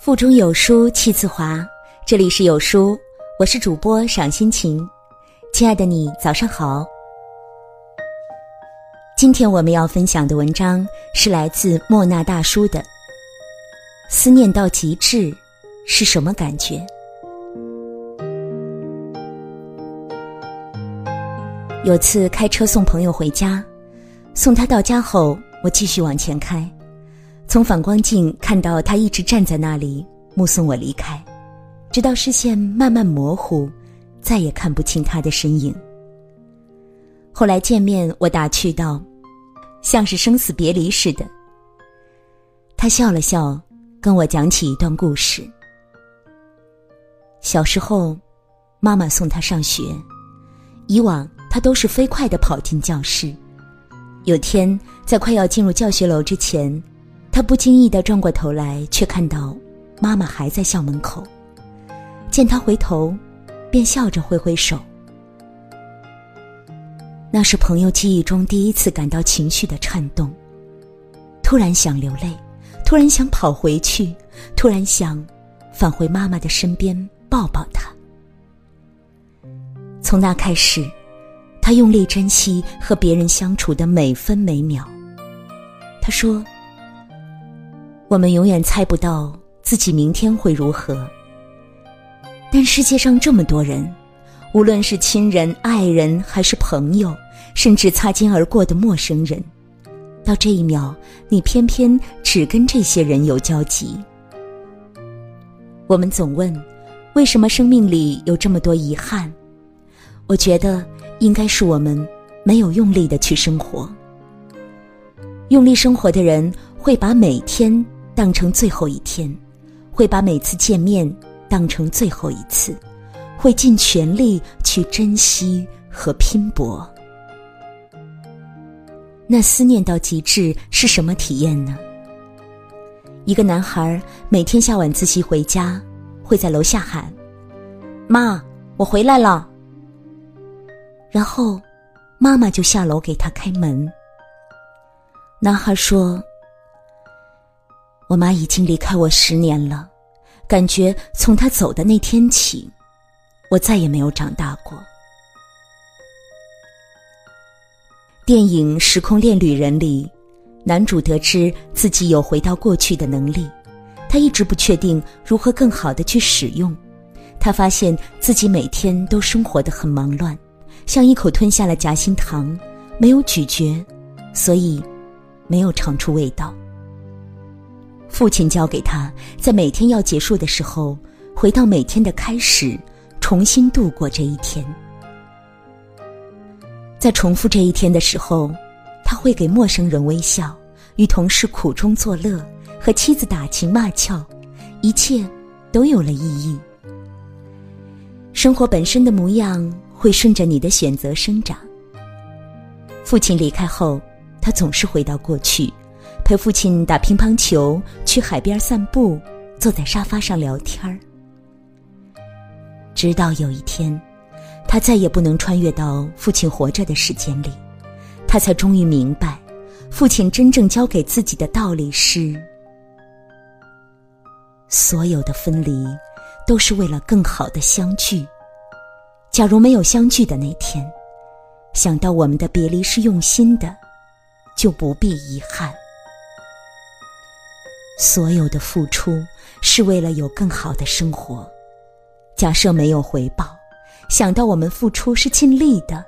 腹中有书气自华，这里是有书，我是主播赏心情。亲爱的你，早上好。今天我们要分享的文章是来自莫那大叔的《思念到极致是什么感觉》。有次开车送朋友回家，送他到家后，我继续往前开。从反光镜看到他一直站在那里目送我离开，直到视线慢慢模糊，再也看不清他的身影。后来见面，我打趣道：“像是生死别离似的。”他笑了笑，跟我讲起一段故事。小时候，妈妈送他上学，以往他都是飞快的跑进教室。有天在快要进入教学楼之前。他不经意的转过头来，却看到妈妈还在校门口。见他回头，便笑着挥挥手。那是朋友记忆中第一次感到情绪的颤动。突然想流泪，突然想跑回去，突然想返回妈妈的身边抱抱她。从那开始，他用力珍惜和别人相处的每分每秒。他说。我们永远猜不到自己明天会如何，但世界上这么多人，无论是亲人、爱人，还是朋友，甚至擦肩而过的陌生人，到这一秒，你偏偏只跟这些人有交集。我们总问，为什么生命里有这么多遗憾？我觉得，应该是我们没有用力的去生活。用力生活的人，会把每天。当成最后一天，会把每次见面当成最后一次，会尽全力去珍惜和拼搏。那思念到极致是什么体验呢？一个男孩每天下晚自习回家，会在楼下喊：“妈，我回来了。”然后，妈妈就下楼给他开门。男孩说。我妈已经离开我十年了，感觉从她走的那天起，我再也没有长大过。电影《时空恋旅人》里，男主得知自己有回到过去的能力，他一直不确定如何更好的去使用。他发现自己每天都生活的很忙乱，像一口吞下了夹心糖，没有咀嚼，所以没有尝出味道。父亲教给他，在每天要结束的时候，回到每天的开始，重新度过这一天。在重复这一天的时候，他会给陌生人微笑，与同事苦中作乐，和妻子打情骂俏，一切都有了意义。生活本身的模样会顺着你的选择生长。父亲离开后，他总是回到过去。陪父亲打乒乓球，去海边散步，坐在沙发上聊天儿。直到有一天，他再也不能穿越到父亲活着的时间里，他才终于明白，父亲真正教给自己的道理是：所有的分离，都是为了更好的相聚。假如没有相聚的那天，想到我们的别离是用心的，就不必遗憾。所有的付出是为了有更好的生活。假设没有回报，想到我们付出是尽力的，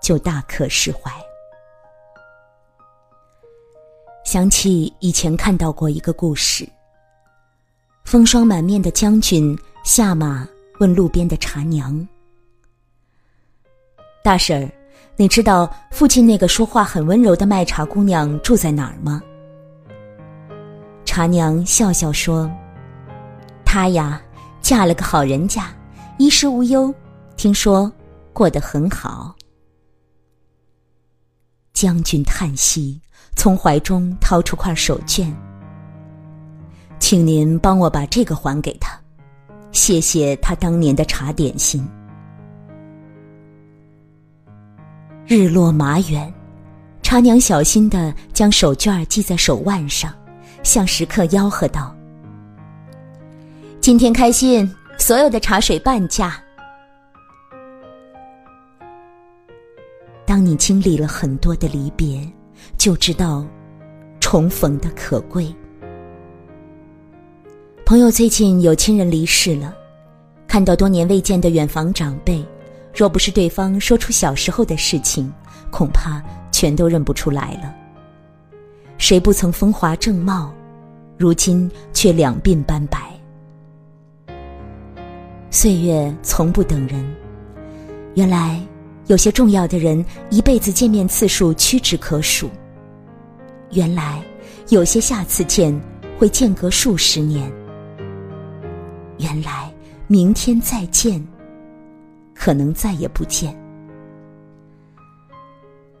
就大可释怀。想起以前看到过一个故事：风霜满面的将军下马问路边的茶娘：“大婶儿，你知道附近那个说话很温柔的卖茶姑娘住在哪儿吗？”茶娘笑笑说：“她呀，嫁了个好人家，衣食无忧，听说过得很好。”将军叹息，从怀中掏出块手绢，请您帮我把这个还给他，谢谢他当年的茶点心。日落马远，茶娘小心的将手绢系在手腕上。向食客吆喝道：“今天开心，所有的茶水半价。当你经历了很多的离别，就知道重逢的可贵。朋友最近有亲人离世了，看到多年未见的远房长辈，若不是对方说出小时候的事情，恐怕全都认不出来了。谁不曾风华正茂，如今却两鬓斑白。岁月从不等人，原来有些重要的人一辈子见面次数屈指可数。原来有些下次见会间隔数十年。原来，明天再见，可能再也不见。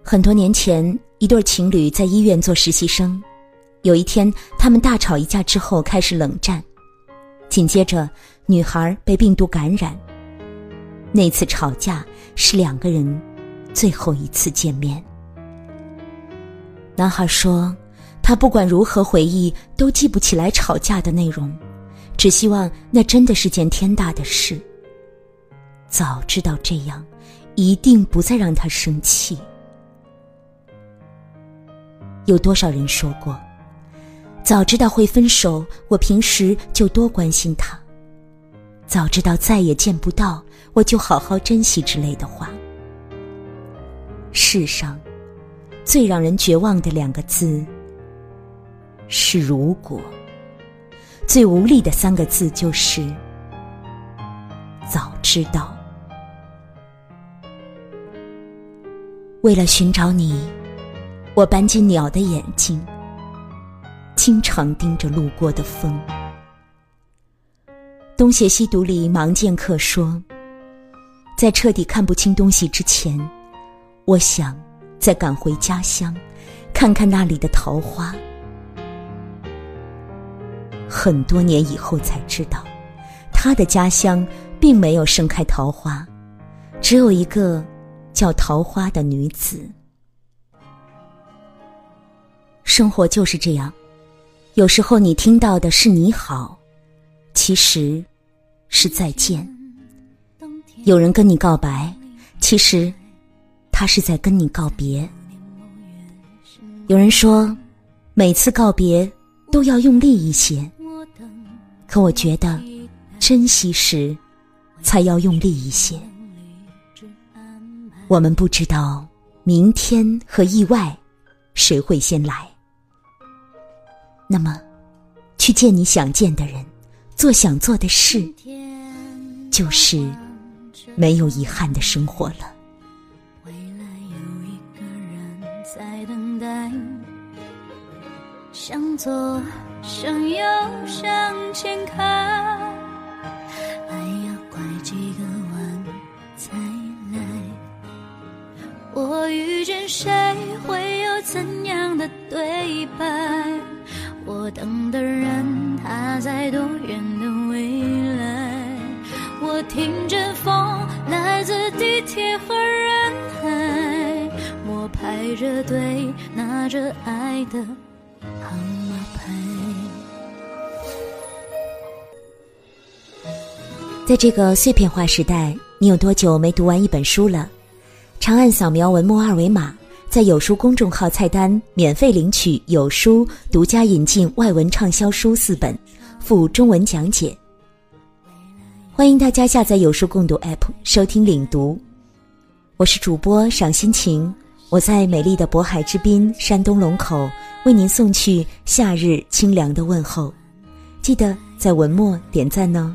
很多年前，一对情侣在医院做实习生，有一天，他们大吵一架之后开始冷战，紧接着，女孩被病毒感染。那次吵架是两个人最后一次见面。男孩说：“他不管如何回忆，都记不起来吵架的内容。”只希望那真的是件天大的事。早知道这样，一定不再让他生气。有多少人说过：“早知道会分手，我平时就多关心他；早知道再也见不到，我就好好珍惜之类的话。”世上最让人绝望的两个字是“如果”。最无力的三个字就是“早知道”。为了寻找你，我搬进鸟的眼睛，经常盯着路过的风。东邪西毒里，盲剑客说：“在彻底看不清东西之前，我想再赶回家乡，看看那里的桃花。”很多年以后才知道，他的家乡并没有盛开桃花，只有一个叫桃花的女子。生活就是这样，有时候你听到的是你好，其实是再见。有人跟你告白，其实他是在跟你告别。有人说，每次告别都要用力一些。可我觉得，珍惜时，才要用力一些。我们不知道明天和意外，谁会先来。那么，去见你想见的人，做想做的事，就是没有遗憾的生活了。未来有一个人在等待，向左。向右，向前看，还要拐几个弯才来。我遇见谁，会有怎样的对白？我等的人，他在多远的未来？我听见风来自地铁和人海，我排着队拿着爱的号码牌。在这个碎片化时代，你有多久没读完一本书了？长按扫描文末二维码，在有书公众号菜单免费领取有书独家引进外文畅销书四本，附中文讲解。欢迎大家下载有书共读 App 收听领读。我是主播赏心情，我在美丽的渤海之滨山东龙口为您送去夏日清凉的问候。记得在文末点赞呢。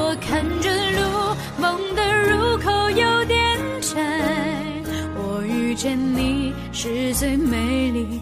我看着路，梦的入口有点窄。我遇见你是最美丽